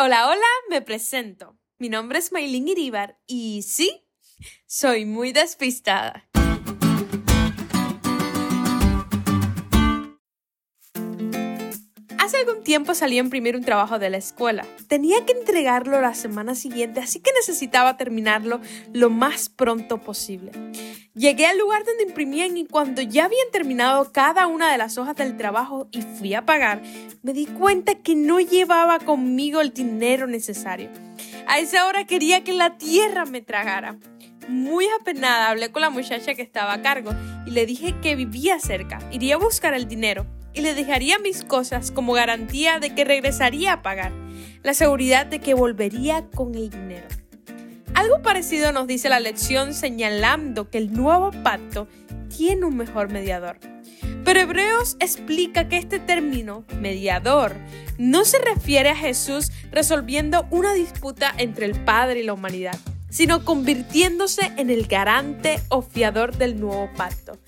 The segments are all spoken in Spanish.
Hola, hola, me presento. Mi nombre es Maylin Iribar y sí, soy muy despistada. Hace algún tiempo salí a imprimir un trabajo de la escuela. Tenía que entregarlo la semana siguiente, así que necesitaba terminarlo lo más pronto posible. Llegué al lugar donde imprimían y cuando ya habían terminado cada una de las hojas del trabajo y fui a pagar, me di cuenta que no llevaba conmigo el dinero necesario. A esa hora quería que la tierra me tragara. Muy apenada hablé con la muchacha que estaba a cargo y le dije que vivía cerca, iría a buscar el dinero y le dejaría mis cosas como garantía de que regresaría a pagar, la seguridad de que volvería con el dinero. Algo parecido nos dice la lección señalando que el nuevo pacto tiene un mejor mediador. Pero Hebreos explica que este término, mediador, no se refiere a Jesús resolviendo una disputa entre el Padre y la humanidad, sino convirtiéndose en el garante o fiador del nuevo pacto.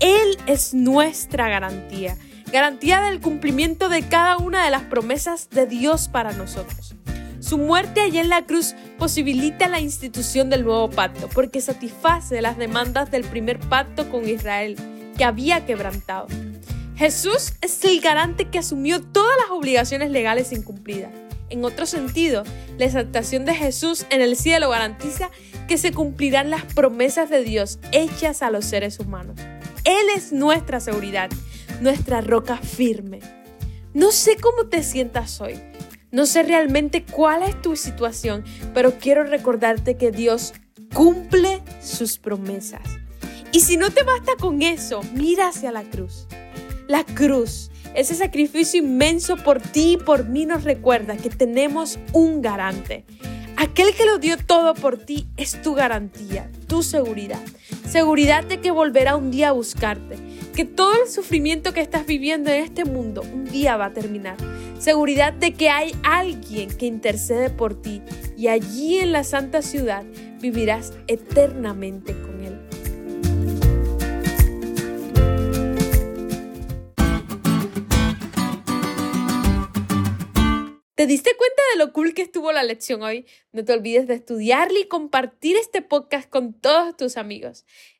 Él es nuestra garantía, garantía del cumplimiento de cada una de las promesas de Dios para nosotros. Su muerte allí en la cruz posibilita la institución del nuevo pacto porque satisface las demandas del primer pacto con Israel que había quebrantado. Jesús es el garante que asumió todas las obligaciones legales incumplidas. En otro sentido, la exaltación de Jesús en el cielo garantiza que se cumplirán las promesas de Dios hechas a los seres humanos. Él es nuestra seguridad, nuestra roca firme. No sé cómo te sientas hoy, no sé realmente cuál es tu situación, pero quiero recordarte que Dios cumple sus promesas. Y si no te basta con eso, mira hacia la cruz. La cruz, ese sacrificio inmenso por ti y por mí nos recuerda que tenemos un garante. Aquel que lo dio todo por ti es tu garantía, tu seguridad. Seguridad de que volverá un día a buscarte, que todo el sufrimiento que estás viviendo en este mundo un día va a terminar seguridad de que hay alguien que intercede por ti y allí en la santa ciudad vivirás eternamente con Él. ¿Te diste cuenta de lo cool que estuvo la lección hoy? No te olvides de estudiarla y compartir este podcast con todos tus amigos.